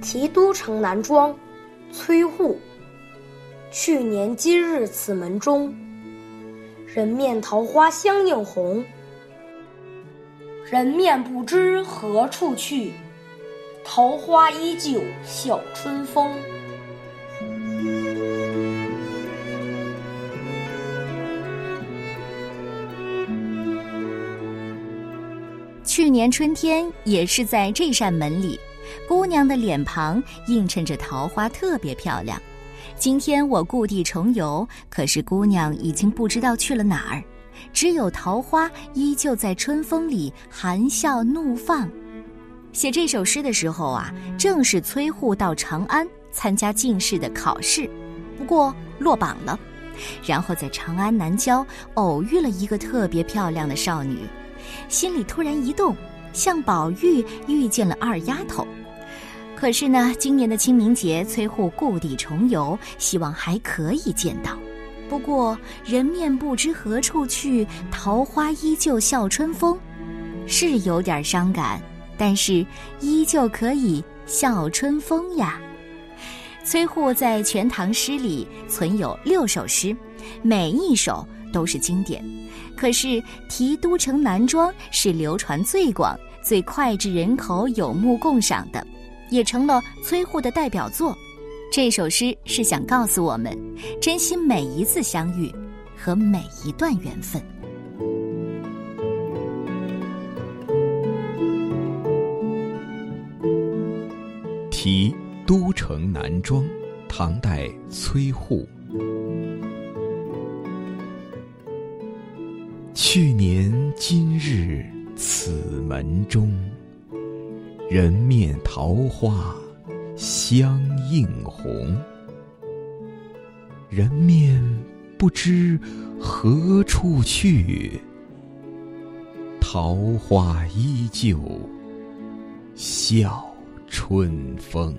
题都城南庄，崔护。去年今日此门中，人面桃花相映红。人面不知何处去，桃花依旧笑春风。去年春天也是在这扇门里，姑娘的脸庞映衬着桃花，特别漂亮。今天我故地重游，可是姑娘已经不知道去了哪儿，只有桃花依旧在春风里含笑怒放。写这首诗的时候啊，正是崔护到长安参加进士的考试，不过落榜了，然后在长安南郊偶遇了一个特别漂亮的少女。心里突然一动，像宝玉遇见了二丫头。可是呢，今年的清明节，崔护故地重游，希望还可以见到。不过人面不知何处去，桃花依旧笑春风，是有点伤感，但是依旧可以笑春风呀。崔护在《全唐诗》里存有六首诗，每一首都是经典。可是题都城南庄是流传最广、最脍炙人口、有目共赏的，也成了崔护的代表作。这首诗是想告诉我们，珍惜每一次相遇和每一段缘分。题都城南庄，唐代崔护。去年今日此门中，人面桃花相映红。人面不知何处去，桃花依旧笑春风。